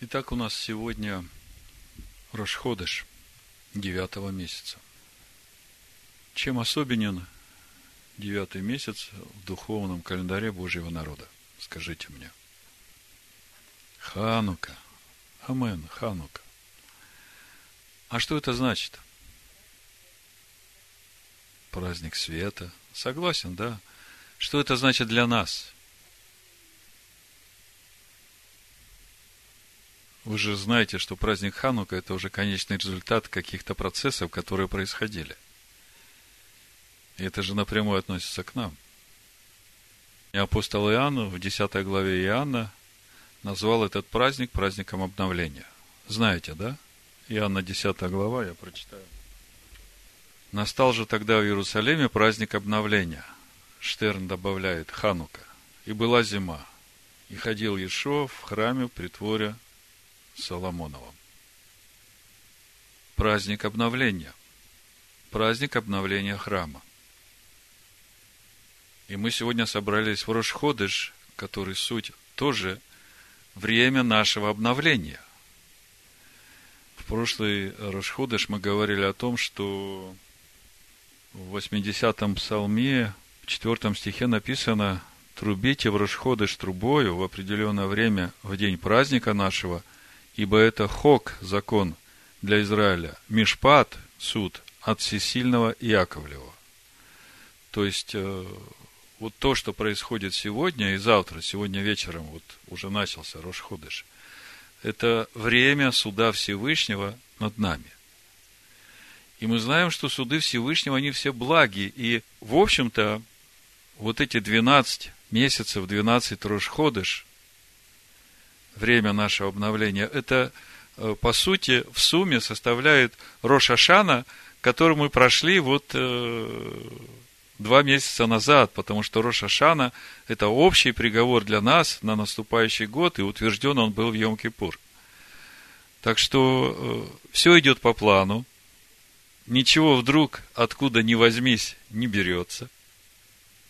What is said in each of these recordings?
Итак, у нас сегодня Рошходыш девятого месяца. Чем особенен девятый месяц в духовном календаре Божьего народа? Скажите мне. Ханука. Амен, Ханука. А что это значит? Праздник света. Согласен, да? Что это значит для нас? Вы же знаете, что праздник Ханука – это уже конечный результат каких-то процессов, которые происходили. И это же напрямую относится к нам. И апостол Иоанн в 10 главе Иоанна назвал этот праздник праздником обновления. Знаете, да? Иоанна 10 глава, я прочитаю. Настал же тогда в Иерусалиме праздник обновления. Штерн добавляет Ханука. И была зима. И ходил Ешо в храме в притворе Соломоновом. Праздник обновления. Праздник обновления храма. И мы сегодня собрались в Рошходыш, который суть тоже время нашего обновления. В прошлый Рошходыш мы говорили о том, что в 80-м псалме, в 4 стихе написано «Трубите в Рошходыш трубою в определенное время в день праздника нашего – ибо это хок, закон для Израиля, мишпат, суд от всесильного Иаковлева. То есть, э, вот то, что происходит сегодня и завтра, сегодня вечером, вот уже начался Рошходыш, это время суда Всевышнего над нами. И мы знаем, что суды Всевышнего, они все благи. И, в общем-то, вот эти 12 месяцев, 12 Рошходыш, время нашего обновления, это, э, по сути, в сумме составляет Рошашана, который мы прошли вот э, два месяца назад, потому что Рошашана – это общий приговор для нас на наступающий год, и утвержден он был в Йом-Кипур. Так что э, все идет по плану, ничего вдруг откуда ни возьмись не берется.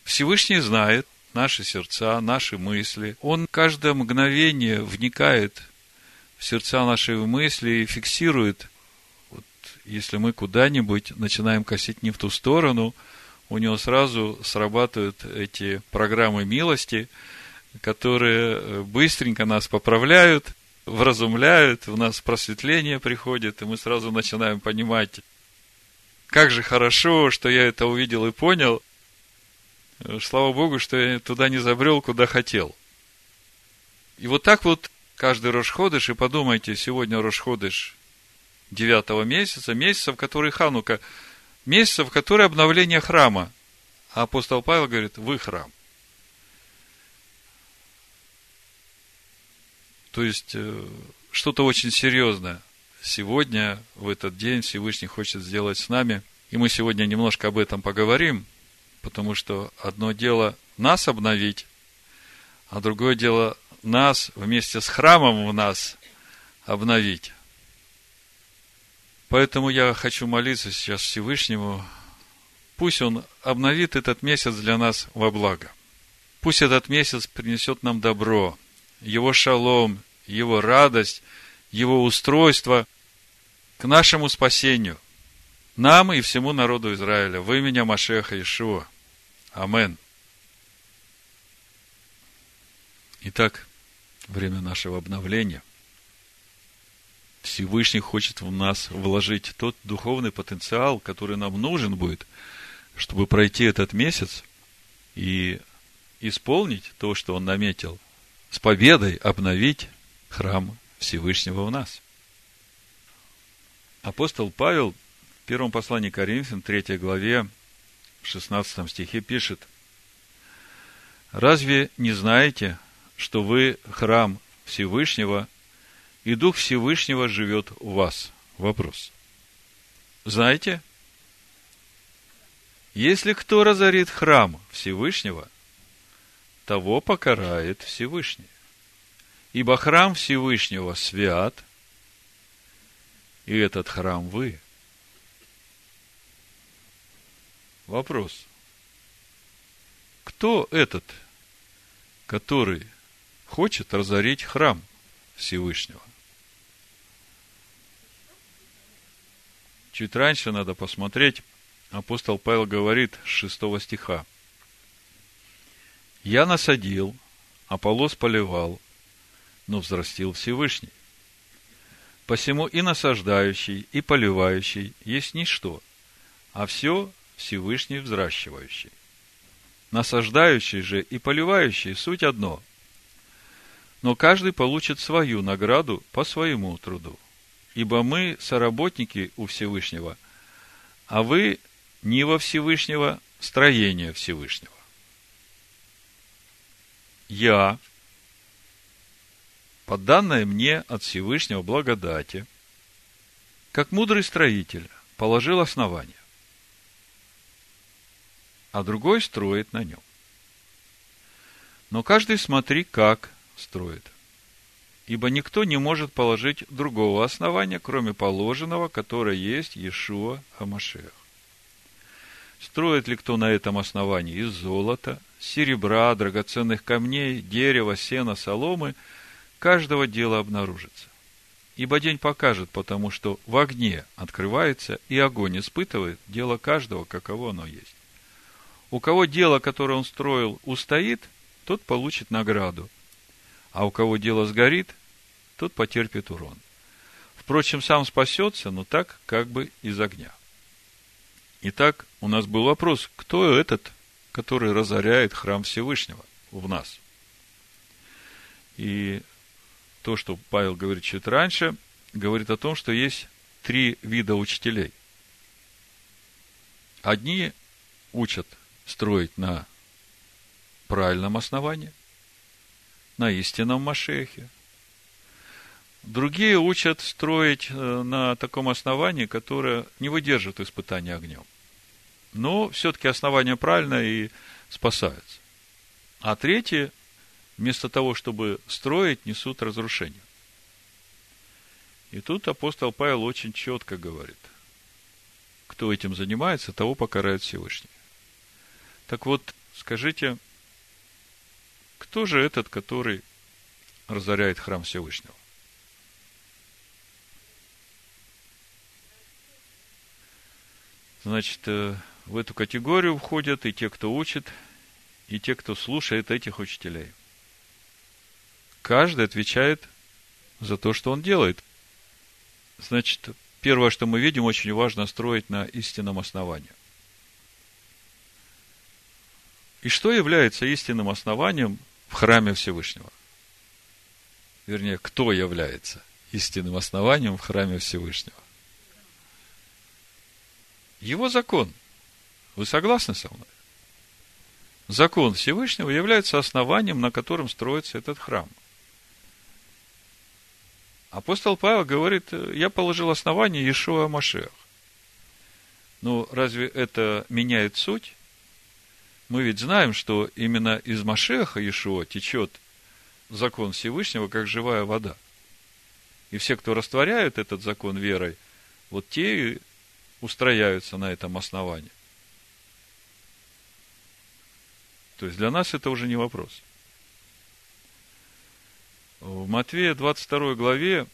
Всевышний знает, наши сердца, наши мысли. Он каждое мгновение вникает в сердца наши мысли и фиксирует. Вот, если мы куда-нибудь начинаем косить не в ту сторону, у него сразу срабатывают эти программы милости, которые э, быстренько нас поправляют, вразумляют, у нас просветление приходит, и мы сразу начинаем понимать, как же хорошо, что я это увидел и понял – Слава Богу, что я туда не забрел, куда хотел. И вот так вот каждый Рошходыш, и подумайте, сегодня Рошходыш девятого месяца, месяца, в который Ханука, месяца, в который обновление храма. А апостол Павел говорит, вы храм. То есть, э, что-то очень серьезное. Сегодня, в этот день, Всевышний хочет сделать с нами. И мы сегодня немножко об этом поговорим потому что одно дело нас обновить, а другое дело нас вместе с храмом в нас обновить. Поэтому я хочу молиться сейчас Всевышнему, пусть Он обновит этот месяц для нас во благо. Пусть этот месяц принесет нам добро, Его шалом, Его радость, Его устройство к нашему спасению, нам и всему народу Израиля, в имени Машеха Ишуа. Амен. Итак, время нашего обновления. Всевышний хочет в нас вложить тот духовный потенциал, который нам нужен будет, чтобы пройти этот месяц и исполнить то, что Он наметил, с победой обновить храм Всевышнего в нас. Апостол Павел в первом послании Коринфян, 3 главе, в 16 стихе пишет, «Разве не знаете, что вы храм Всевышнего, и Дух Всевышнего живет в вас?» Вопрос. Знаете? Если кто разорит храм Всевышнего, того покарает Всевышний. Ибо храм Всевышнего свят, и этот храм вы – Вопрос. Кто этот, который хочет разорить храм Всевышнего? Чуть раньше надо посмотреть, апостол Павел говорит с 6 стиха. «Я насадил, а полос поливал, но взрастил Всевышний. Посему и насаждающий, и поливающий есть ничто, а все Всевышний взращивающий. Насаждающий же и поливающий – суть одно. Но каждый получит свою награду по своему труду. Ибо мы соработники у Всевышнего, а вы не во Всевышнего, строение Всевышнего. Я, по данной мне от Всевышнего благодати, как мудрый строитель, положил основание, а другой строит на нем. Но каждый смотри, как строит. Ибо никто не может положить другого основания, кроме положенного, которое есть Иешуа Амашех. Строит ли кто на этом основании из золота, серебра, драгоценных камней, дерева, сена, соломы – каждого дела обнаружится. Ибо день покажет, потому что в огне открывается, и огонь испытывает дело каждого, каково оно есть. У кого дело, которое он строил, устоит, тот получит награду. А у кого дело сгорит, тот потерпит урон. Впрочем, сам спасется, но так, как бы из огня. Итак, у нас был вопрос, кто этот, который разоряет храм Всевышнего в нас? И то, что Павел говорит чуть раньше, говорит о том, что есть три вида учителей. Одни учат строить на правильном основании, на истинном Машехе. Другие учат строить э, на таком основании, которое не выдержит испытания огнем. Но все-таки основание правильное и спасается. А третьи вместо того, чтобы строить, несут разрушение. И тут апостол Павел очень четко говорит, кто этим занимается, того покарает Всевышний. Так вот, скажите, кто же этот, который разоряет храм Всевышнего? Значит, э, в эту категорию входят и те, кто учит, и те, кто слушает этих учителей – каждый отвечает за то, что он делает. Значит, первое, что мы видим, очень важно строить на истинном основании. И что является истинным основанием в храме Всевышнего? Вернее, кто является истинным основанием в храме Всевышнего? Его закон. Вы согласны со мной? Закон Всевышнего является основанием, на котором строится этот храм – Апостол Павел говорит, я положил основание Иешуа Машех. Ну, разве это меняет суть? Мы ведь знаем, что именно из Машеха Иешуа течет закон Всевышнего, как живая вода. И все, кто растворяют этот закон верой, вот те устрояются на этом основании. То есть для нас это уже не вопрос. В Матвея 22 главе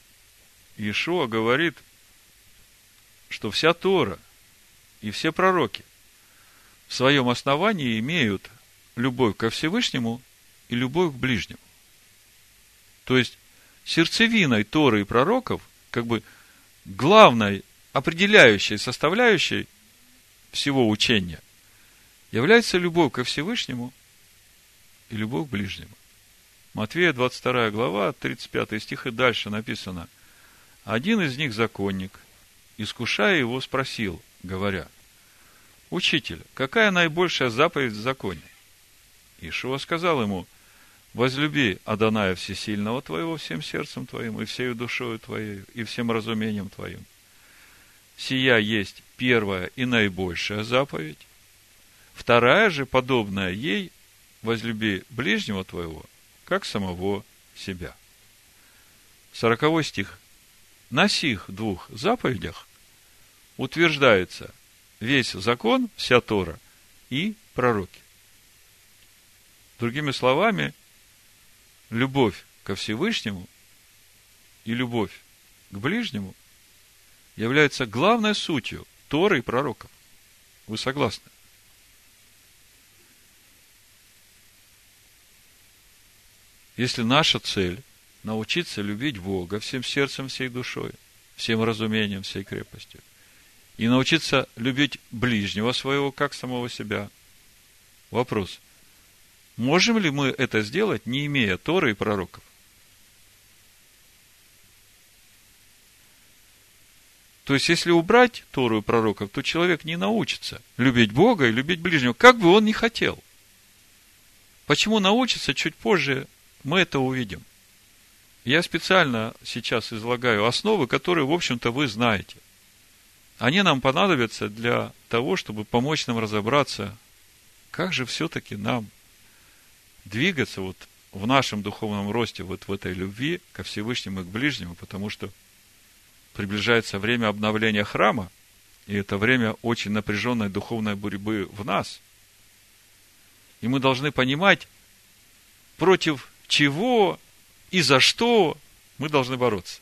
Иешуа говорит, что вся Тора и все пророки в своем основании имеют любовь ко Всевышнему и любовь к ближнему. То есть, сердцевиной Торы и пророков, как бы главной определяющей составляющей всего учения является любовь ко Всевышнему и любовь к ближнему. Матвея 22 глава, 35 стих и дальше написано. Один из них законник, искушая его, спросил, говоря, «Учитель, какая наибольшая заповедь в законе?» Ишуа сказал ему, «Возлюби Адоная Всесильного твоего всем сердцем твоим, и всею душою твоей, и всем разумением твоим. Сия есть первая и наибольшая заповедь. Вторая же, подобная ей, возлюби ближнего твоего, как самого себя. Сороковой стих. На сих двух заповедях утверждается весь закон, вся Тора и пророки. Другими словами, любовь ко Всевышнему и любовь к ближнему является главной сутью Торы и пророков. Вы согласны? Если наша цель научиться любить Бога всем сердцем, всей душой, всем разумением, всей крепостью, и научиться любить ближнего своего, как самого себя. Вопрос. Можем ли мы это сделать, не имея Торы и пророков? То есть, если убрать Тору и пророков, то человек не научится любить Бога и любить ближнего, как бы он ни хотел. Почему научится, чуть позже мы это увидим. Я специально сейчас излагаю основы, которые, в общем-то, вы знаете. Они нам понадобятся для того, чтобы помочь нам разобраться, как же все-таки нам двигаться вот в нашем духовном росте, вот в этой любви ко Всевышнему и к ближнему, потому что приближается время обновления храма, и это время очень напряженной духовной борьбы в нас. И мы должны понимать, против чего и за что мы должны бороться.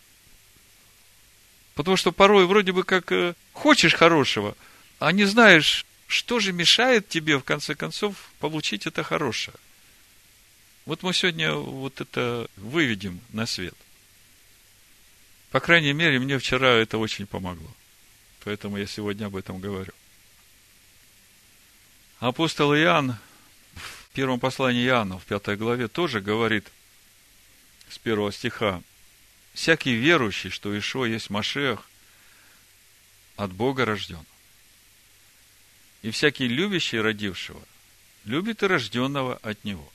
Потому что порой вроде бы как э, хочешь хорошего, а не знаешь, что же мешает тебе, в конце концов, получить это хорошее. Вот мы сегодня вот это выведем на свет. По крайней мере, мне вчера это очень помогло. Поэтому я сегодня об этом говорю. Апостол Иоанн в первом послании Иоанна, в пятой главе, тоже говорит с первого стиха, «Всякий верующий, что Ишо есть Машех, от Бога рожден. И всякий любящий родившего любит и рожденного от Него.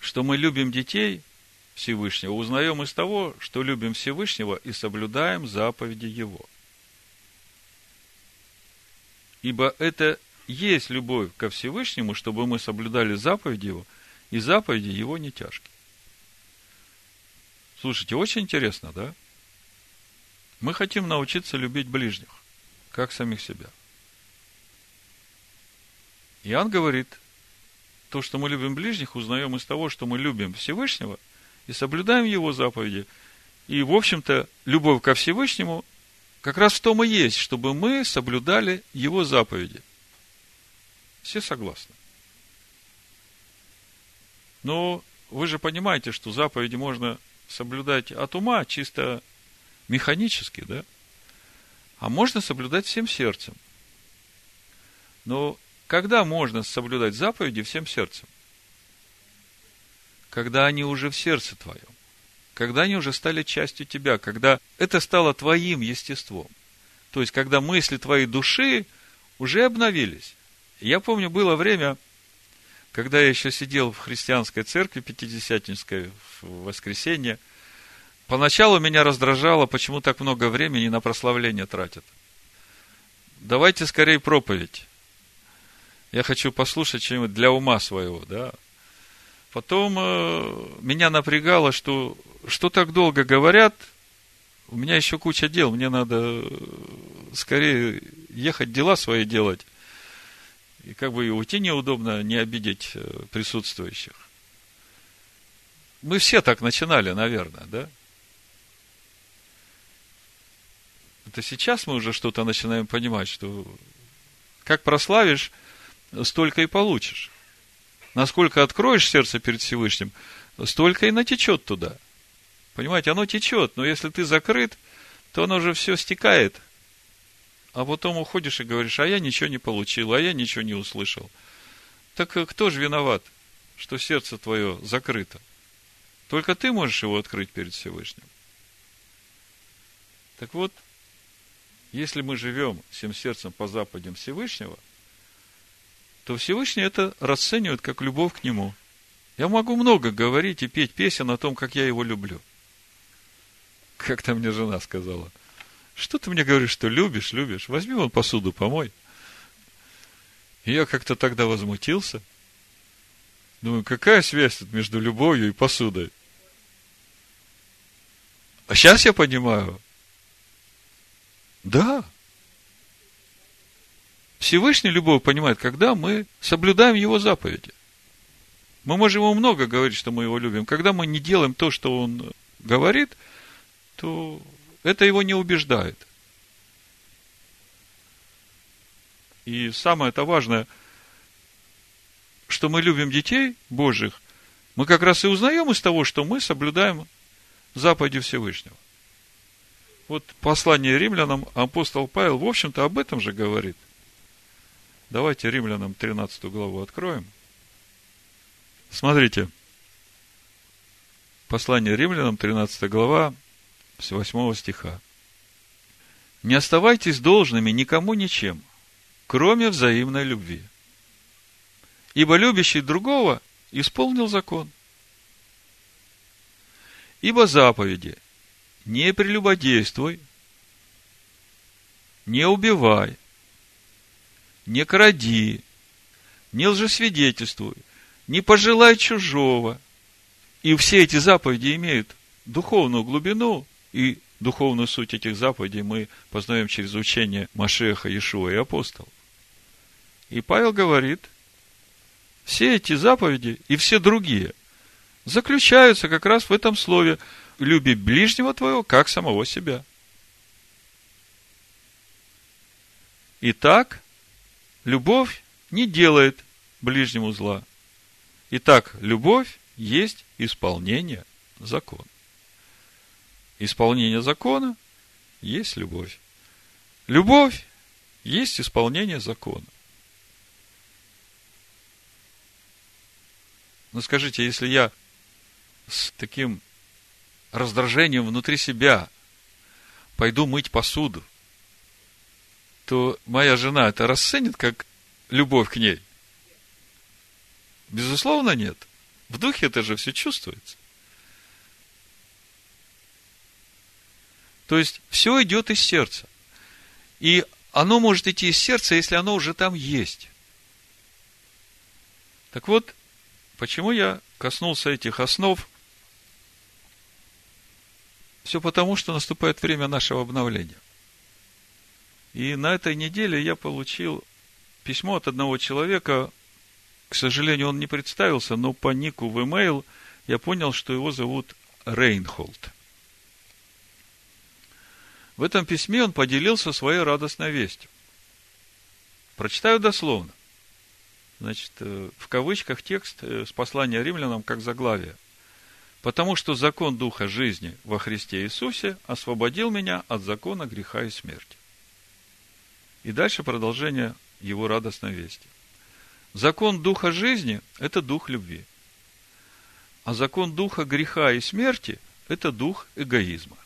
Что мы любим детей – Всевышнего, узнаем из того, что любим Всевышнего и соблюдаем заповеди Его. Ибо это есть любовь ко Всевышнему, чтобы мы соблюдали заповеди Его, и заповеди Его не тяжкие. Слушайте, очень интересно, да? Мы хотим научиться любить ближних, как самих себя. Иоанн говорит, то, что мы любим ближних, узнаем из того, что мы любим Всевышнего и соблюдаем Его заповеди. И, в общем-то, любовь ко Всевышнему как раз в том и есть, чтобы мы соблюдали Его заповеди. Все согласны. Но вы же понимаете, что заповеди можно соблюдать от ума, чисто механически, да? А можно соблюдать всем сердцем. Но когда можно соблюдать заповеди всем сердцем? когда они уже в сердце твоем, когда они уже стали частью тебя, когда это стало твоим естеством. То есть, когда мысли твоей души уже обновились. Я помню, было время, когда я еще сидел в христианской церкви пятидесятнической в воскресенье, поначалу меня раздражало, почему так много времени на прославление тратят. Давайте скорее проповедь. Я хочу послушать что-нибудь для ума своего, да, Потом э, меня напрягало, что что так долго говорят, у меня еще куча дел, мне надо э, скорее ехать дела свои делать. И как бы и уйти неудобно, не обидеть э, присутствующих. Мы все так начинали, наверное, да? Это сейчас мы уже что-то начинаем понимать, что как прославишь, столько и получишь. Насколько откроешь сердце перед Всевышним, столько и натечет туда. Понимаете, оно течет, но если ты закрыт, то оно уже все стекает. А потом уходишь и говоришь, а я ничего не получил, а я ничего не услышал. Так кто же виноват, что сердце твое закрыто? Только ты можешь его открыть перед Всевышним. Так вот, если мы живем всем сердцем по западям Всевышнего, то Всевышний это расценивает как любовь к Нему. Я могу много говорить и петь песен о том, как я его люблю. Как-то мне жена сказала, что ты мне говоришь, что любишь, любишь? Возьми вон посуду, помой. И я как-то тогда возмутился. Думаю, какая связь тут между любовью и посудой? А сейчас я понимаю. Да, Всевышний любовь понимает, когда мы соблюдаем Его заповеди. Мы можем ему много говорить, что мы его любим. Когда мы не делаем то, что он говорит, то это его не убеждает. И самое это важное, что мы любим детей Божьих, мы как раз и узнаем из того, что мы соблюдаем заповеди Всевышнего. Вот послание римлянам апостол Павел, в общем-то, об этом же говорит. Давайте римлянам 13 главу откроем. Смотрите. Послание римлянам, 13 глава, с 8 стиха. «Не оставайтесь должными никому ничем, кроме взаимной любви. Ибо любящий другого исполнил закон. Ибо заповеди не прелюбодействуй, не убивай, не кради, не лжесвидетельствуй, не пожелай чужого. И все эти заповеди имеют духовную глубину и духовную суть этих заповедей мы познаем через учение Машеха, Иешуа и апостолов. И Павел говорит, все эти заповеди и все другие заключаются как раз в этом слове «люби ближнего твоего, как самого себя». Итак, любовь не делает ближнему зла. Итак, любовь есть исполнение закона. Исполнение закона есть любовь. Любовь есть исполнение закона. Ну скажите, если я с таким раздражением внутри себя пойду мыть посуду, то моя жена это расценит как любовь к ней? Безусловно, нет. В духе это же все чувствуется. То есть, все идет из сердца. И оно может идти из сердца, если оно уже там есть. Так вот, Почему я коснулся этих основ? Все потому, что наступает время нашего обновления. И на этой неделе я получил письмо от одного человека. К сожалению, он не представился, но по нику в email я понял, что его зовут Рейнхолд. В этом письме он поделился своей радостной вестью. Прочитаю дословно. Значит, э, в кавычках текст э, с послания римлянам как заглавие. Потому что закон Духа жизни во Христе Иисусе освободил меня от закона греха и смерти. И дальше продолжение его радостной вести. Закон Духа жизни – это Дух любви. А закон Духа греха и смерти – это Дух эгоизма.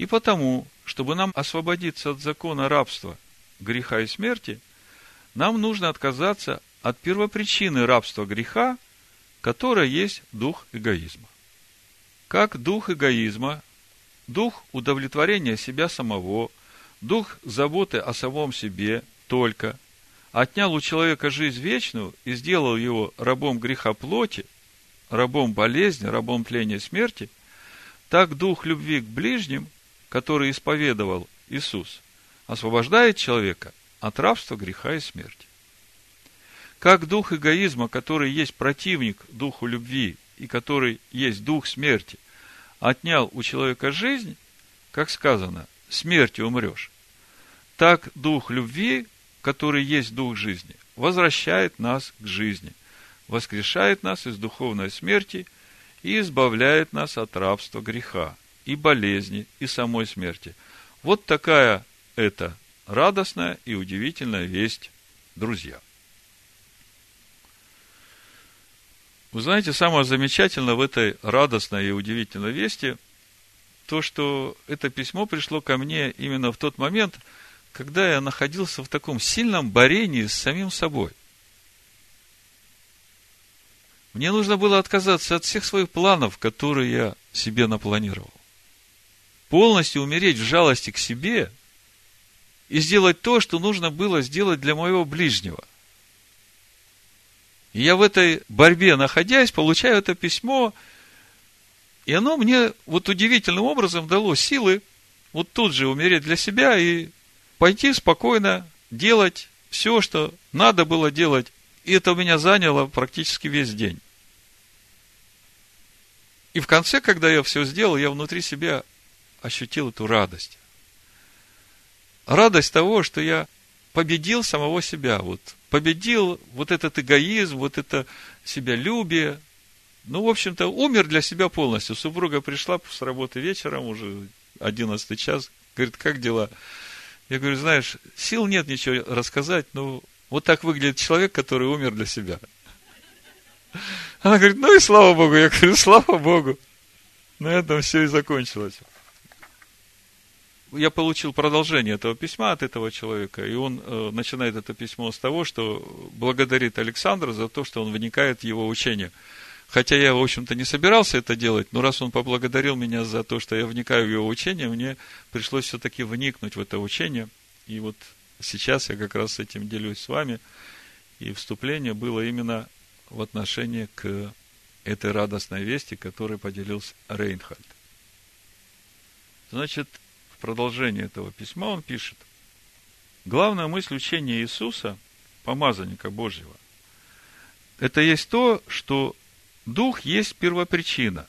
И потому, чтобы нам освободиться от закона рабства, греха и смерти – нам нужно отказаться от первопричины рабства греха, которая есть дух эгоизма. Как дух эгоизма, дух удовлетворения себя самого, дух заботы о самом себе только, отнял у человека жизнь вечную и сделал его рабом греха плоти, рабом болезни, рабом тления смерти, так дух любви к ближним, который исповедовал Иисус, освобождает человека от рабства, греха и смерти. Как дух эгоизма, который есть противник духу любви и который есть дух смерти, отнял у человека жизнь, как сказано, смертью умрешь, так дух любви, который есть дух жизни, возвращает нас к жизни, воскрешает нас из духовной смерти и избавляет нас от рабства греха и болезни и самой смерти. Вот такая это радостная и удивительная весть, друзья. Вы знаете, самое замечательное в этой радостной и удивительной вести то, что это письмо пришло ко мне именно в тот момент, когда я находился в таком сильном борении с самим собой. Мне нужно было отказаться от всех своих планов, которые я себе напланировал. Полностью умереть в жалости к себе и сделать то, что нужно было сделать для моего ближнего. И я в этой борьбе, находясь, получаю это письмо, и оно мне вот удивительным образом дало силы вот тут же умереть для себя и пойти спокойно делать все, что надо было делать. И это у меня заняло практически весь день. И в конце, когда я все сделал, я внутри себя ощутил эту радость. Радость того, что я победил самого себя, вот, победил вот этот эгоизм, вот это себялюбие. Ну, в общем-то, умер для себя полностью. Супруга пришла с работы вечером, уже 11 час, говорит, как дела? Я говорю, знаешь, сил нет ничего рассказать, но вот так выглядит человек, который умер для себя. Она говорит, ну и слава Богу. Я говорю, слава Богу. На этом все и закончилось. Я получил продолжение этого письма от этого человека, и он э, начинает это письмо с того, что благодарит Александра за то, что он вникает в его учение. Хотя я, в общем-то, не собирался это делать, но раз он поблагодарил меня за то, что я вникаю в его учение, мне пришлось все-таки вникнуть в это учение. И вот сейчас я как раз с этим делюсь с вами. И вступление было именно в отношении к этой радостной вести, которой поделился Рейнхальд. Значит, продолжении этого письма он пишет, главная мысль учения Иисуса, помазанника Божьего, это есть то, что Дух есть первопричина,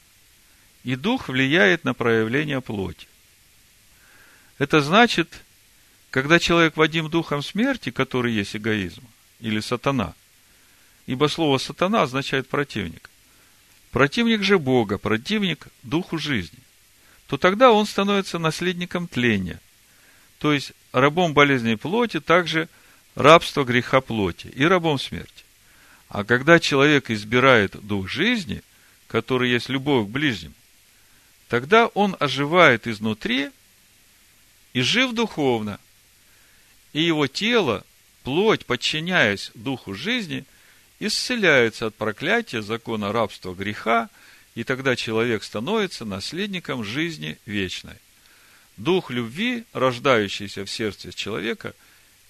и Дух влияет на проявление плоти. Это значит, когда человек водим духом смерти, который есть эгоизм, или сатана, ибо слово сатана означает противник, противник же Бога, противник духу жизни, то тогда он становится наследником тления, то есть рабом болезни плоти, также рабство греха плоти и рабом смерти. А когда человек избирает дух жизни, который есть любовь к ближнему, тогда он оживает изнутри и жив духовно, и его тело, плоть, подчиняясь духу жизни – исцеляется от проклятия закона рабства греха, и тогда человек становится наследником жизни вечной. Дух любви, рождающийся в сердце человека,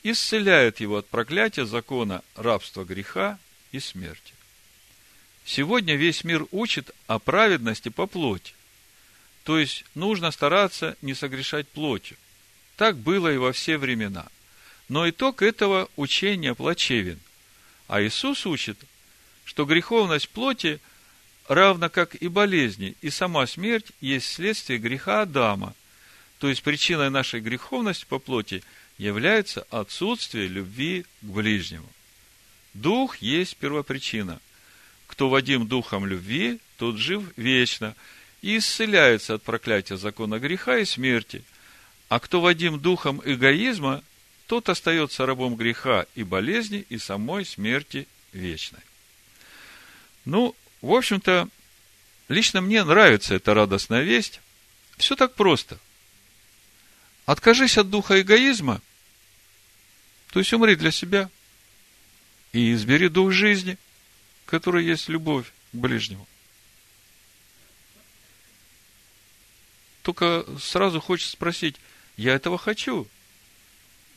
исцеляет его от проклятия закона рабства греха и смерти. Сегодня весь мир учит о праведности по плоти. То есть нужно стараться не согрешать плотью. Так было и во все времена. Но итог этого учения плачевен – а Иисус учит, что греховность плоти равна как и болезни, и сама смерть есть следствие греха Адама. То есть причиной нашей греховности по плоти является отсутствие любви к ближнему. Дух есть первопричина. Кто водим духом любви, тот жив вечно и исцеляется от проклятия закона греха и смерти. А кто водим духом эгоизма, тот остается рабом греха и болезни, и самой смерти вечной. Ну, в общем-то, лично мне нравится эта радостная весть. Все так просто. Откажись от духа эгоизма, то есть умри для себя, и избери дух жизни, который есть любовь к ближнему. Только сразу хочется спросить, я этого хочу –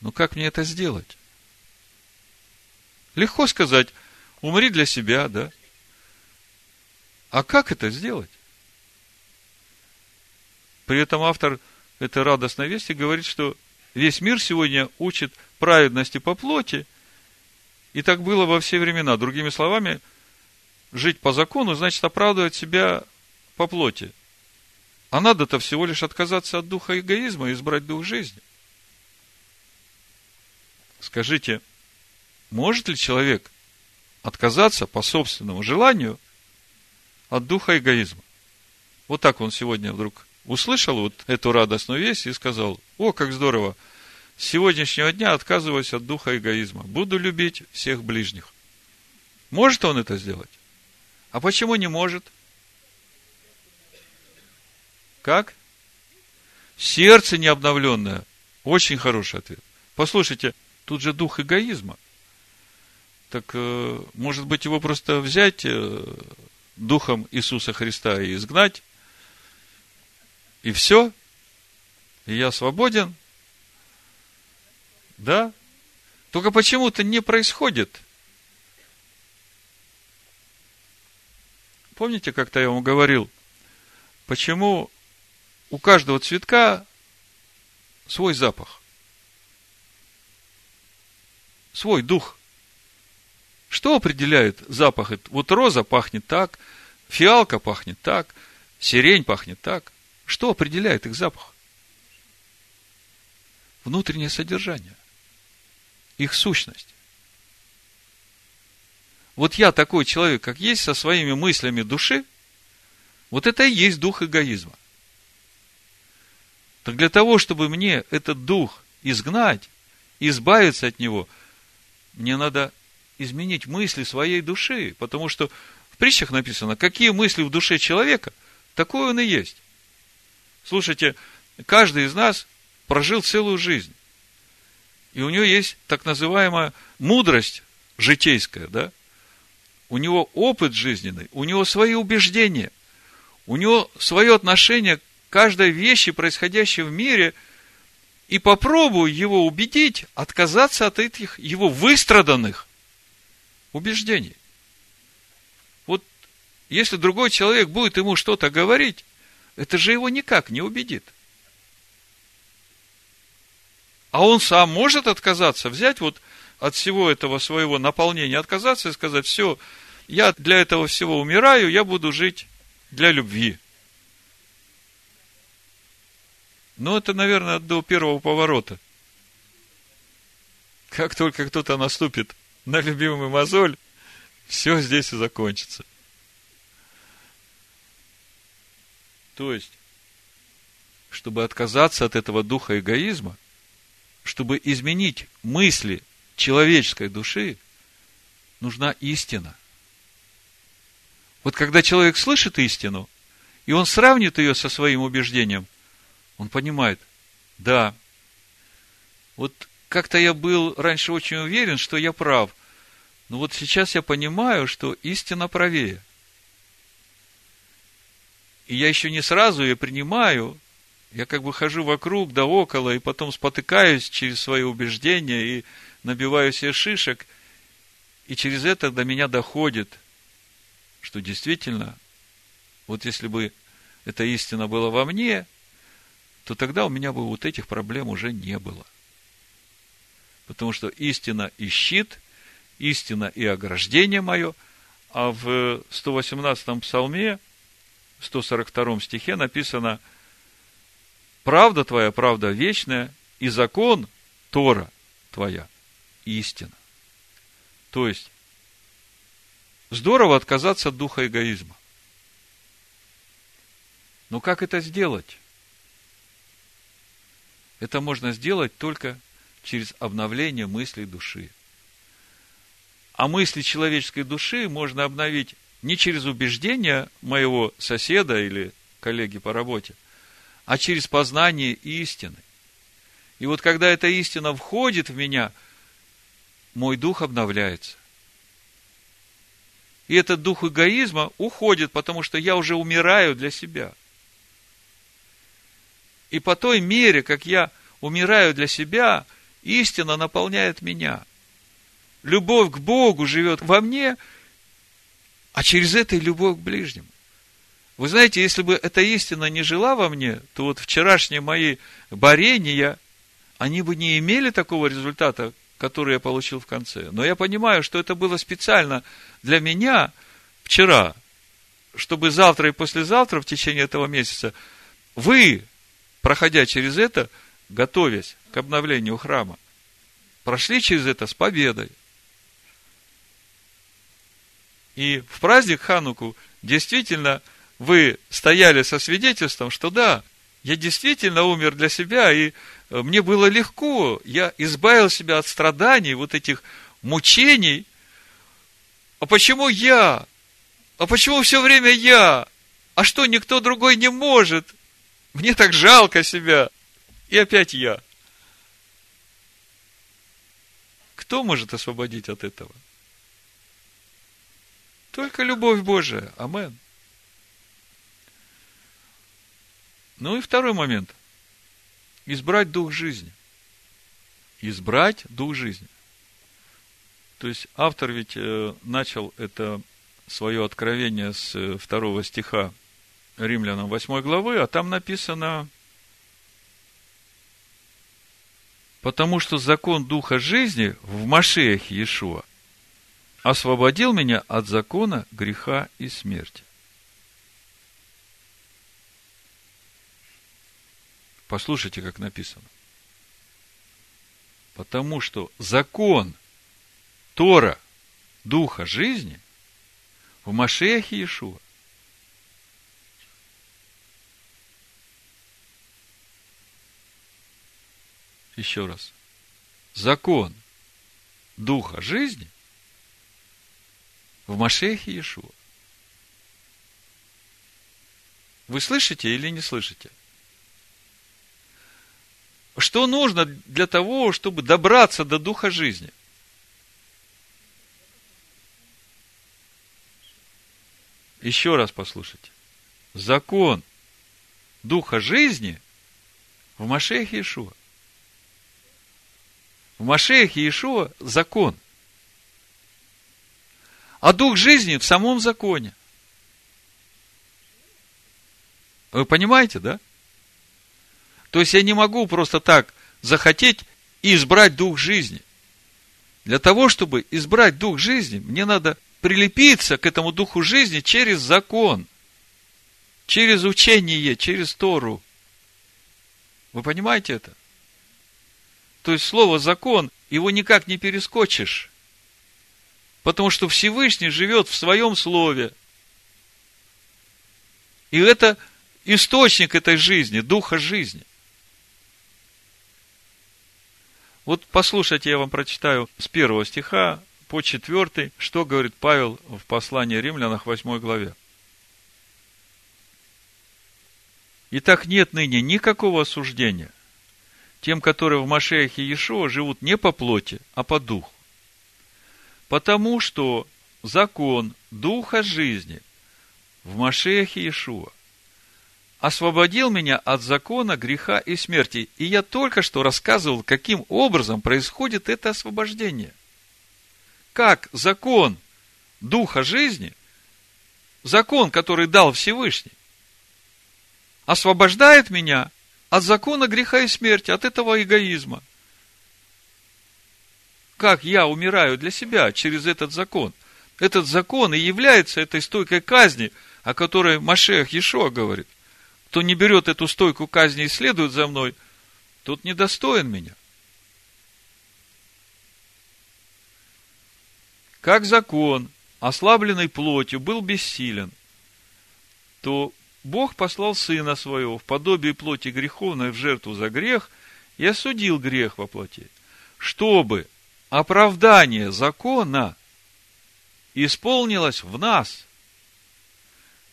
ну как мне это сделать? Легко сказать, умри для себя, да? А как это сделать? При этом автор этой радостной вести говорит, что весь мир сегодня учит праведности по плоти, и так было во все времена. Другими словами, жить по закону значит оправдывать себя по плоти. А надо-то всего лишь отказаться от духа эгоизма и избрать дух жизни – Скажите, может ли человек отказаться по собственному желанию от духа эгоизма? Вот так он сегодня вдруг услышал вот эту радостную весть и сказал, о, как здорово, с сегодняшнего дня отказываюсь от духа эгоизма, буду любить всех ближних. Может он это сделать? А почему не может? Как? Сердце не обновленное. Очень хороший ответ. Послушайте, Тут же дух эгоизма. Так, э, может быть, его просто взять э, духом Иисуса Христа и изгнать, и все, и я свободен. Да? Только почему-то не происходит. Помните, как-то я вам говорил, почему у каждого цветка свой запах? свой дух. Что определяет запах? Вот роза пахнет так, фиалка пахнет так, сирень пахнет так. Что определяет их запах? внутреннее содержание, их сущность. Вот я такой человек, как есть, со своими мыслями души, вот это и есть дух эгоизма. Так для того, чтобы мне этот дух изгнать, избавиться от него, мне надо изменить мысли своей души, потому что в притчах написано, какие мысли в душе человека, такой он и есть. Слушайте, каждый из нас прожил целую жизнь. И у него есть так называемая мудрость житейская, да? У него опыт жизненный, у него свои убеждения, у него свое отношение к каждой вещи, происходящей в мире, и попробую его убедить отказаться от этих его выстраданных убеждений. Вот если другой человек будет ему что-то говорить, это же его никак не убедит. А он сам может отказаться, взять вот от всего этого своего наполнения, отказаться и сказать, все, я для этого всего умираю, я буду жить для любви. Но это, наверное, до первого поворота. Как только кто-то наступит на любимый мозоль, все здесь и закончится. То есть, чтобы отказаться от этого духа эгоизма, чтобы изменить мысли человеческой души, нужна истина. Вот когда человек слышит истину, и он сравнит ее со своим убеждением, он понимает, да, вот как-то я был раньше очень уверен, что я прав, но вот сейчас я понимаю, что истина правее. И я еще не сразу ее принимаю, я как бы хожу вокруг да около, и потом спотыкаюсь через свои убеждения и набиваю себе шишек, и через это до меня доходит, что действительно, вот если бы эта истина была во мне, то тогда у меня бы вот этих проблем уже не было. Потому что истина и щит, истина и ограждение мое, а в 118-м псалме, 142 стихе написано – Правда твоя, правда вечная, и закон Тора твоя истина. То есть, здорово отказаться от духа эгоизма. Но как это сделать? Это можно сделать только через обновление мыслей души. А мысли человеческой души можно обновить не через убеждения моего соседа или коллеги по работе, а через познание истины. И вот когда эта истина входит в меня, мой дух обновляется. И этот дух эгоизма уходит, потому что я уже умираю для себя. И по той мере, как я умираю для себя, истина наполняет меня. Любовь к Богу живет во мне, а через это и любовь к ближнему. Вы знаете, если бы эта истина не жила во мне, то вот вчерашние мои борения, они бы не имели такого результата, который я получил в конце. Но я понимаю, что это было специально для меня вчера, чтобы завтра и послезавтра, в течение этого месяца, вы, проходя через это, готовясь к обновлению храма, прошли через это с победой. И в праздник Хануку действительно – вы стояли со свидетельством, что да, я действительно умер для себя, и э, мне было легко, я избавил себя от страданий, вот этих мучений. А почему я? А почему все время я? А что, никто другой не может? Мне так жалко себя. И опять я. Кто может освободить от этого? Только любовь Божия. Амен. Ну и второй момент. Избрать дух жизни. Избрать дух жизни. То есть автор ведь э, начал это свое откровение с э, второго стиха Римлянам 8 главы, а там написано, потому что закон Духа жизни в Машеях Иешуа освободил меня от закона греха и смерти. Послушайте, как написано. Потому что закон Тора Духа жизни в Машехе Иешуа Еще раз. Закон Духа жизни в Машехе Иешуа. Вы слышите или не слышите? Что нужно для того, чтобы добраться до Духа жизни? Еще раз послушайте. Закон Духа жизни в Машехе Иешуа. В Машехе Иешуа закон. А Дух жизни в самом законе. Вы понимаете, да? То есть я не могу просто так захотеть и избрать дух жизни. Для того, чтобы избрать дух жизни, мне надо прилепиться к этому духу жизни через закон, через учение, через Тору. Вы понимаете это? То есть слово закон, его никак не перескочишь. Потому что Всевышний живет в своем слове. И это источник этой жизни, духа жизни. Вот послушайте, я вам прочитаю с первого стиха по четвертый, что говорит Павел в послании римлянах 8 главе. Итак, нет ныне никакого осуждения тем, которые в Машеях и Иешуа живут не по плоти, а по духу. Потому что закон Духа жизни в Машеях и Иешуа освободил меня от закона греха и смерти. И я только что рассказывал, каким образом происходит это освобождение. Как закон Духа жизни, закон, который дал Всевышний, освобождает меня от закона греха и смерти, от этого эгоизма. Как я умираю для себя через этот закон. Этот закон и является этой стойкой казни, о которой Машех Ешо говорит – кто не берет эту стойку казни и следует за мной, тот недостоин меня. Как закон, ослабленный плотью, был бессилен, то Бог послал Сына Своего в подобие плоти греховной в жертву за грех и осудил грех во плоти, чтобы оправдание закона исполнилось в нас,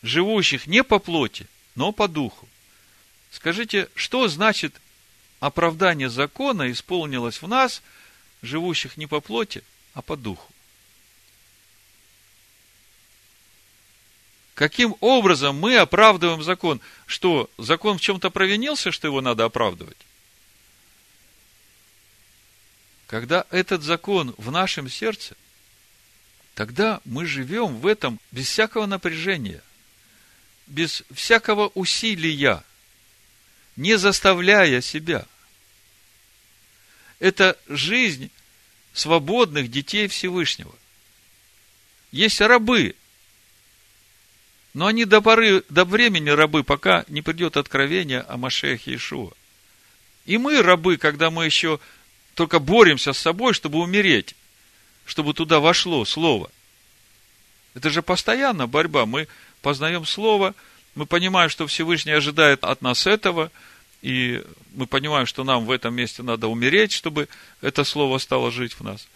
живущих не по плоти, но по духу. Скажите, что значит оправдание закона исполнилось в нас, живущих не по плоти, а по духу? Каким образом мы оправдываем закон? Что, закон в чем-то провинился, что его надо оправдывать? Когда этот закон в нашем сердце, тогда мы живем в этом без всякого напряжения – без всякого усилия, не заставляя себя. Это жизнь свободных детей Всевышнего. Есть рабы, но они до поры, до времени рабы, пока не придет откровение о Машехе Иешуа. И мы рабы, когда мы еще только боремся с собой, чтобы умереть, чтобы туда вошло Слово. Это же постоянно борьба. Мы познаем Слово, мы понимаем, что Всевышний ожидает от нас этого, и мы понимаем, что нам в этом месте надо умереть, чтобы это Слово стало жить в нас.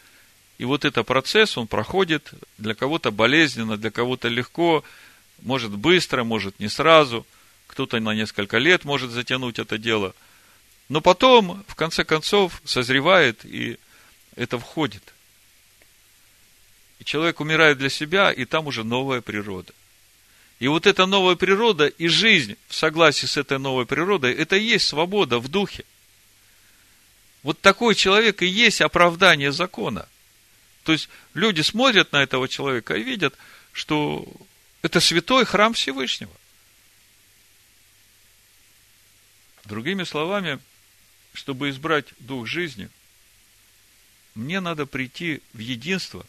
И вот этот процесс, он проходит для кого-то болезненно, для кого-то легко, может быстро, может не сразу, кто-то на несколько лет может затянуть это дело. Но потом, в конце концов, созревает, и это входит. И человек умирает для себя, и там уже новая природа – и вот эта новая природа и жизнь в согласии с этой новой природой, это и есть свобода в духе. Вот такой человек и есть оправдание закона. То есть люди смотрят на этого человека и видят, что это святой храм Всевышнего. Другими словами, чтобы избрать дух жизни, мне надо прийти в единство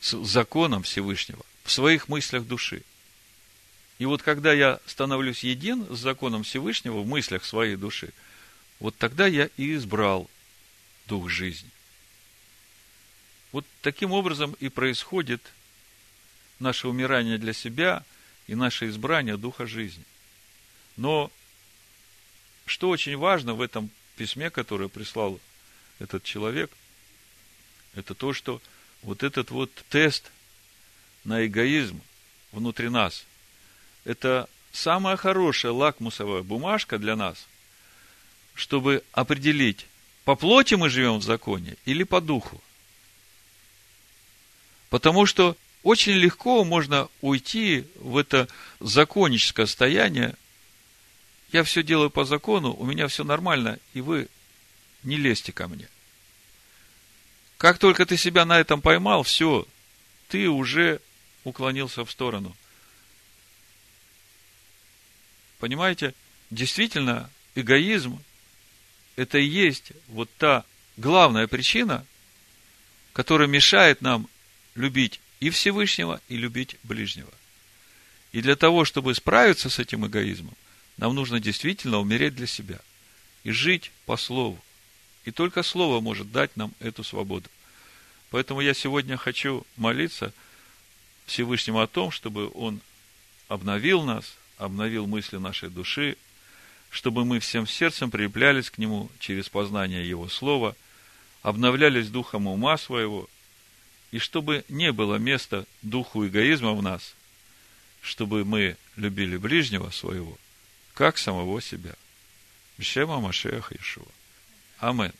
с законом Всевышнего в своих мыслях души – и вот когда я становлюсь един с законом Всевышнего в мыслях своей души, вот тогда я и избрал дух жизни. Вот таким образом и происходит наше умирание для себя и наше избрание духа жизни. Но что очень важно в этом письме, которое прислал этот человек, это то, что вот этот вот тест на эгоизм внутри нас, это самая хорошая лакмусовая бумажка для нас, чтобы определить, по плоти мы живем в законе или по духу. Потому что очень легко можно уйти в это законническое состояние. Я все делаю по закону, у меня все нормально, и вы не лезьте ко мне. Как только ты себя на этом поймал, все, ты уже уклонился в сторону. Понимаете, действительно, эгоизм – это и есть вот та главная причина, которая мешает нам любить и Всевышнего, и любить ближнего. И для того, чтобы справиться с этим эгоизмом, нам нужно действительно умереть для себя и жить по Слову. И только Слово может дать нам эту свободу. Поэтому я сегодня хочу молиться Всевышнему о том, чтобы Он обновил нас, обновил мысли нашей души, чтобы мы всем сердцем прилеплялись к Нему через познание Его Слова, обновлялись духом ума своего, и чтобы не было места духу эгоизма в нас, чтобы мы любили ближнего своего, как самого себя. Бешема Машеха Ишуа. Амин.